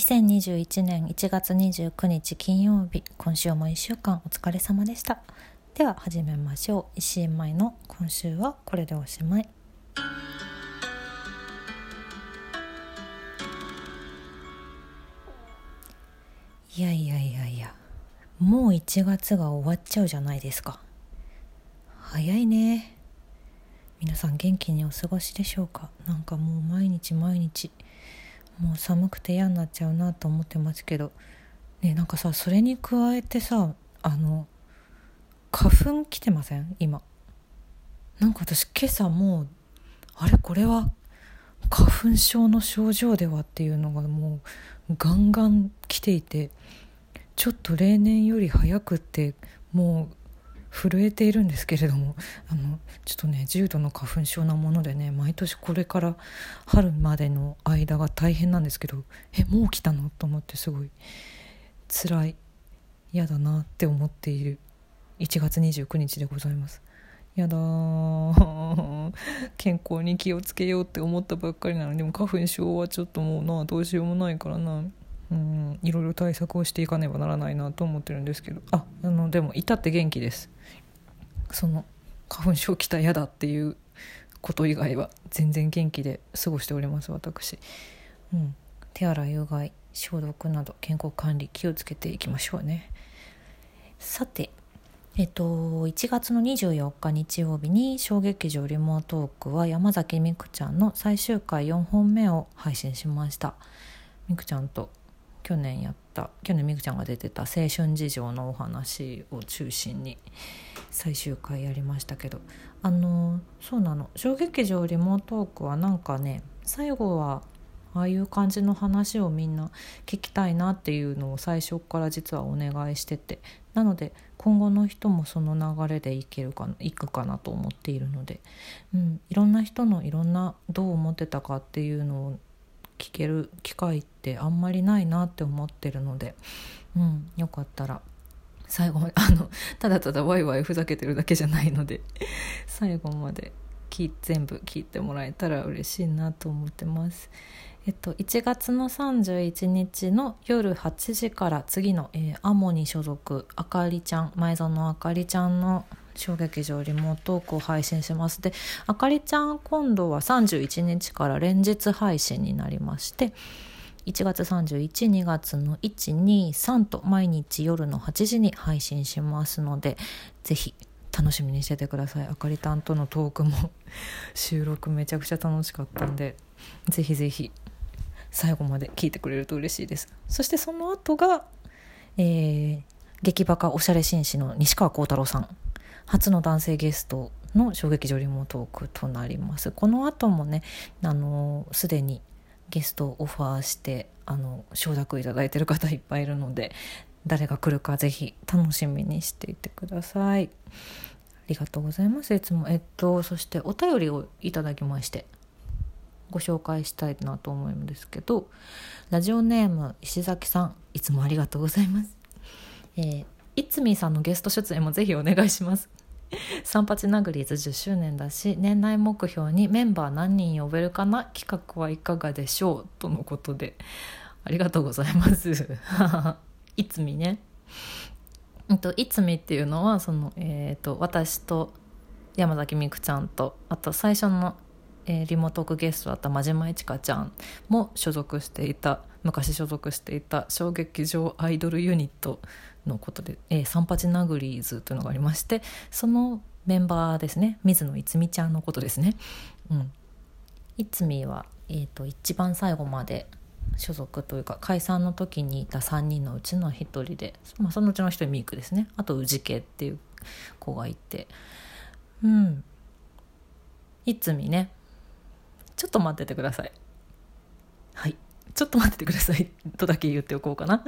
2021年1月29日金曜日今週も1週間お疲れ様でした。では始めましょう。石井舞の今週はこれでおしまい。いやいやいやいやもう1月が終わっちゃうじゃないですか。早いね。皆さん元気にお過ごしでしょうか？なんかもう毎日毎日もう寒くて嫌になっちゃうなと思ってますけど。ねなんかさそれに加えてさあの花粉来てません？今。なんか私今朝もうあれこれは花粉症の症状ではっていうのがもうガンガン来ていてちょっと例年より早くってもう震えているんですけれどもあのちょっとね重度の花粉症なものでね毎年これから春までの間が大変なんですけどえもう来たの？と思ってすごい辛い嫌だなって思っている。1月29日でございます。やだ 健康に気をつけようって思ったばっかりなのにでも花粉症はちょっともうなどうしようもないからな。うんいろいろ対策をしていかねばならないなと思ってるんですけど。ああのでも至って元気です。その花粉症来た嫌だっていうこと以外は全然元気で過ごしております私、うん、手洗いうがい消毒など健康管理気をつけていきましょうね。さてえっと、1月の24日日曜日に小劇場リモートークは山崎みくちゃんの最終回4本目を配信しました。みくちゃんと去年やった去年みくちゃんが出てた青春事情のお話を中心に最終回やりましたけどあのそうなの小劇場リモートークはなんかね最後はああいう感じの話をみんな聞きたいなっていうのを最初から実はお願いしててなので今後の人もその流れでいけるかいくかなと思っているので、うん、いろんな人のいろんなどう思ってたかっていうのを聞ける機会ってあんまりないなって思ってるので、うん、よかったら最後あのただただワイワイふざけてるだけじゃないので最後まで全部聞いてもらえたら嬉しいなと思ってます。えっと、1月の31日の夜8時から次の、えー、アモに所属あかりちゃん前園あかりちゃんの小劇場リモートークを配信します。であかりちゃん今度は31日から連日配信になりまして1月312月の123と毎日夜の8時に配信しますのでぜひ楽しみにしててください。あかりたんとのトークも 収録めちゃくちゃ楽しかったんでぜひぜひ最後まで聞いてくれると嬉しいです。そしてその後が、えー、劇バカおしゃれ紳士の西川幸太郎さん。初の男性ゲストの衝撃場リモートークとなります。この後もねあのすでにゲストをオファーしてあの承諾いただいてる方いっぱいいるので誰が来るかぜひ楽しみにしていてください。ありがとうございます。いつもえっとそしてお便りをいただきましてご紹介したいなと思うんですけどラジオネーム石崎さんいつもありがとうございます、えー、いつみさんのゲスト出演もぜひお願いします。三八ナグリーズ10周年だし年内目標にメンバー何人呼べるかな？企画はいかがでしょう？とのことでありがとうございます。いつみね。えといつみっていうのはそのえっ、ー、と私と山崎美空ちゃんとあと最初のえー、リモートークゲストだった真島いちかちゃんも所属していた昔所属していた小劇場アイドルユニットのことで、えー、サンパチナグリーズというのがありましてそのメンバーですね水野いつみちゃんのことですね。うん、いつみは、えーと、一番最後まで所属というか解散の時にいた3人のうちの1人で、まあ、そのうちの1人ミークですね。あと氏家っていう子がいて。うん。いつみね。ちょっと待っててください。はい。ちょっと待っててください。とだけ言っておこうかな。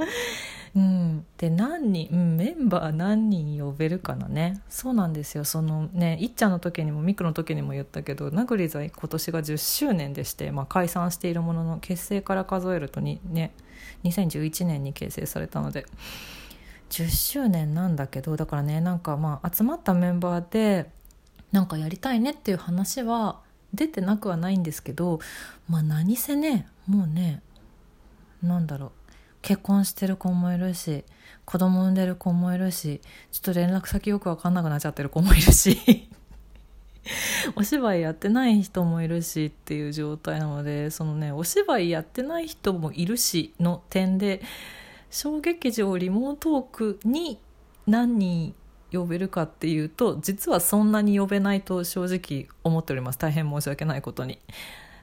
うん。で何人、うん、メンバー何人呼べるかなね。そうなんですよ。そのねいっちゃんの時にもミクの時にも言ったけどナグリザイ今年が10周年でして、まあ、解散しているものの結成から数えるとにね2011年に結成されたので。10周年なんだけどだからねなんかまあ集まったメンバーでなんかやりたいねっていう話は出てなくはないんですけどまあ何せねもうねなんだろう結婚してる子もいるし子供産んでる子もいるしちょっと連絡先よく分かんなくなっちゃってる子もいるし お芝居やってない人もいるしっていう状態なのでそのねお芝居やってない人もいるしの点で小劇場リモートークに何人呼べるかっていうと実はそんなに呼べないと正直思っております大変申し訳ないことに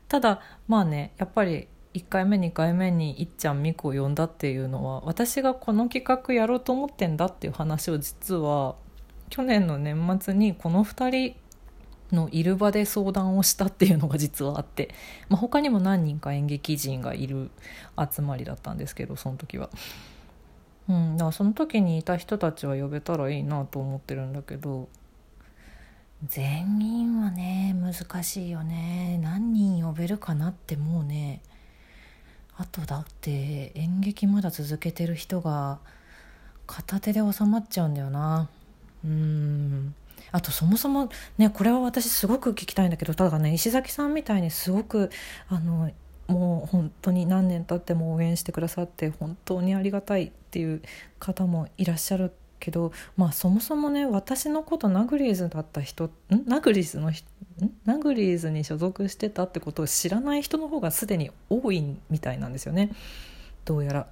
ただまあねやっぱり1回目2回目にいっちゃんみこを呼んだっていうのは私がこの企画やろうと思ってんだっていう話を実は去年の年末にこの2人のいる場で相談をしたっていうのが実はあって、まあ、他にも何人か演劇人がいる集まりだったんですけどその時は。うん、だからその時にいた人たちは呼べたらいいなと思ってるんだけど全員はね難しいよね。何人呼べるかなってもうねあとだって演劇まだ続けてる人が片手で収まっちゃうんだよな。うん。あとそもそもねこれは私すごく聞きたいんだけどただね石崎さんみたいにすごくあのもう本当に何年経っても応援してくださって本当にありがたいっていう方もいらっしゃるけどまあそもそもね私のことナグリーズだった人ん？ナグリーズのナグリーズに所属してたってことを知らない人の方がすでに多いみたいなんですよね。どうやら。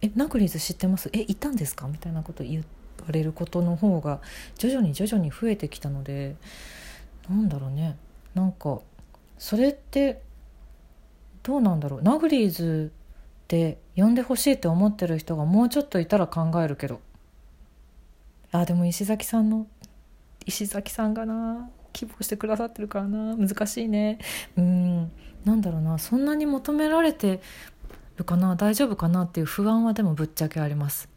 えナグリーズ知ってます？えいたんですか？みたいなこと言われることの方が徐々に徐々に増えてきたのでなんだろうね。なんかそれってどうなんだろう。ナグリーズで呼んでほしいって思ってる人がもうちょっといたら考えるけど。あでも石崎さんの石崎さんがな希望してくださってるからな。難しいね。うん。なんだろうな。そんなに求められてるかな。大丈夫かなっていう不安はでもぶっちゃけあります。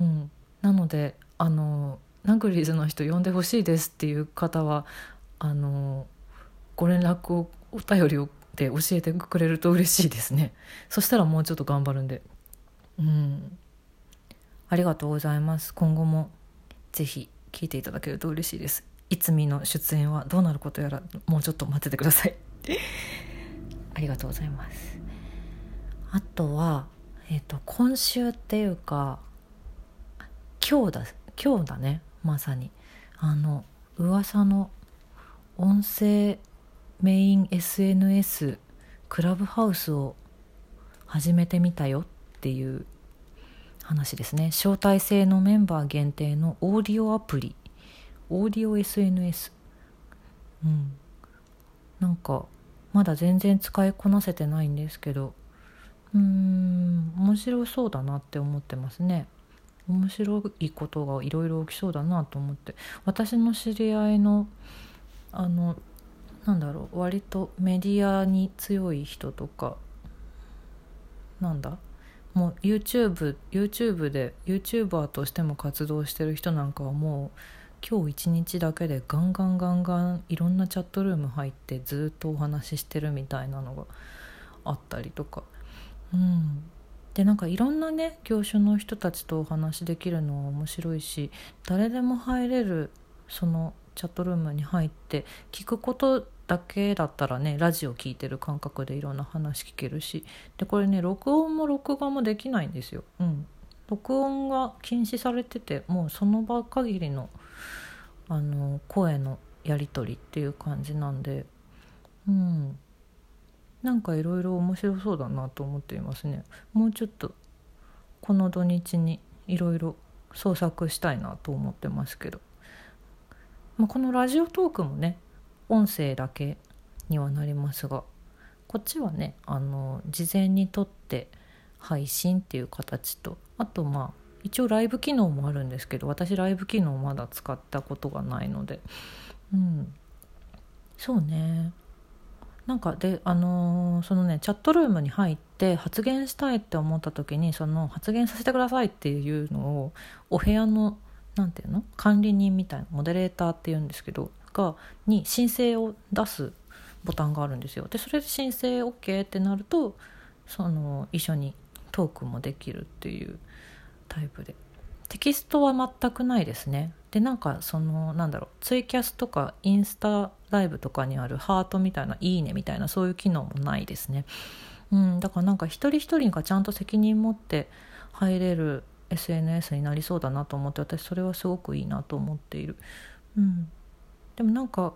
うん。なのであのナグリーズの人呼んでほしいですっていう方はあのご連絡をお便りをで教えてくれると嬉しいですね。そしたらもうちょっと頑張るんで。うん。ありがとうございます。今後もぜひ聞いていただけると嬉しいです。いつみの出演はどうなることやらもうちょっと待っててください。ありがとうございます。あとはえっ、ー、と今週っていうか今日だ今日だね。まさに。あの噂の音声メイン SNS クラブハウスを始めてみたよっていう話ですね。招待制のメンバー限定のオーディオアプリ。オーディオ SNS うん。なんかまだ全然使いこなせてないんですけど。うーん面白そうだなって思ってますね。面白いことがいろいろ起きそうだなと思って。私の知り合いのあのなんだろう割とメディアに強い人とかなんだ？もう YouTube, YouTube で YouTuber としても活動してる人なんかはもう今日一日だけでガンガンガンガンいろんなチャットルーム入ってずっとお話ししてるみたいなのがあったりとか。うん。でなんかいろんなね業種の人たちとお話できるのは面白いし誰でも入れるそのチャットルームに入って聞くことだけだったらねラジオ聞いてる感覚でいろんな話聞けるし。でこれね録音も録画もできないんですよ。うん、録音が禁止されててもうその場限りのあの声のやり取りっていう感じなんで。うん。なんかいろいろ面白そうだなと思っていますね。もうちょっとこの土日にいろいろ創作したいなと思ってますけど、まあ、このラジオトークもね音声だけにはなりますがこっちはねあの事前に撮って配信っていう形とあとまあ一応ライブ機能もあるんですけど私ライブ機能まだ使ったことがないので。うん。そうね。なんかであのー、そのねチャットルームに入って発言したいって思った時にその発言させてくださいっていうのをお部屋の何て言うの？管理人みたいなモデレーターっていうんですけどがに申請を出すボタンがあるんですよ。でそれで申請 OK ってなるとその一緒にトークもできるっていうタイプでテキストは全くないですねでなんかそのなんだろうツイキャスとかインスタライブとかにあるハートみたいな「いいね」みたいなそういう機能もないですね。うん、だからなんか一人一人がちゃんと責任持って入れる SNS になりそうだなと思って私それはすごくいいなと思っている。うん、でもなんか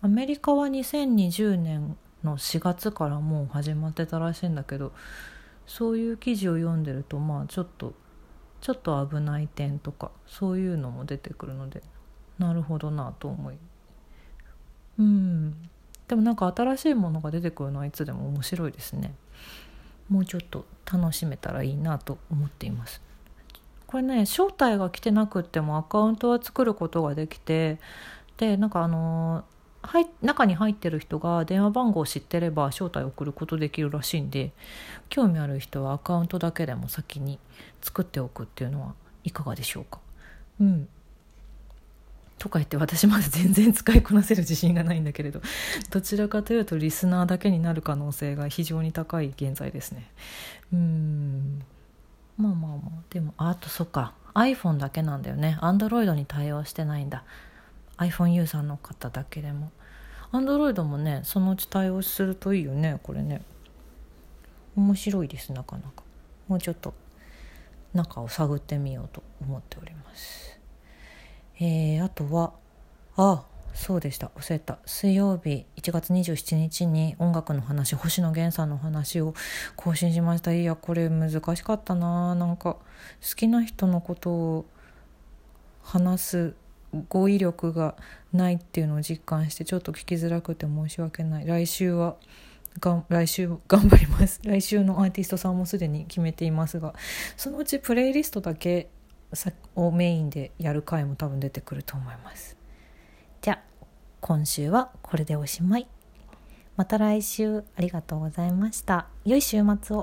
アメリカは2020年の4月からもう始まってたらしいんだけどそういう記事を読んでるとまあちょっとちょっと危ない点とかそういうのも出てくるのでなるほどなと思いうん。でもなんか新しいものが出てくるのはいつでも面白いですね。もうちょっと楽しめたらいいなと思っています。これね招待が来てなくってもアカウントは作ることができてでなんかあのはい中に入ってる人が電話番号を知ってれば招待を送ることできるらしいんで興味ある人はアカウントだけでも先に作っておくっていうのはいかがでしょうか？うん。とか言って私まだ全然使いこなせる自信がないんだけれどどちらかというとリスナーだけになる可能性が非常に高い現在ですね。うん。まあまあまあ。でもあとそっか。iPhone だけなんだよね。Android に対応してないんだ。iPhone ユーザーの方だけでも。Android もねそのうち対応するといいよねこれね。面白いですなかなか。もうちょっと中を探ってみようと思っております。えー、あとはあそうでした。忘れた。水曜日1月27日に音楽の話星野源さんの話を更新しました。いやこれ難しかったな。なんか好きな人のことを話す語彙力がないっていうのを実感してちょっと聞きづらくて申し訳ない。来週はが来週 頑張ります。来週のアーティストさんもすでに決めていますがそのうちプレイリストだけをメインでやる回も多分出てくると思います。じゃあ今週はこれでおしまい。また来週ありがとうございました。良い週末を。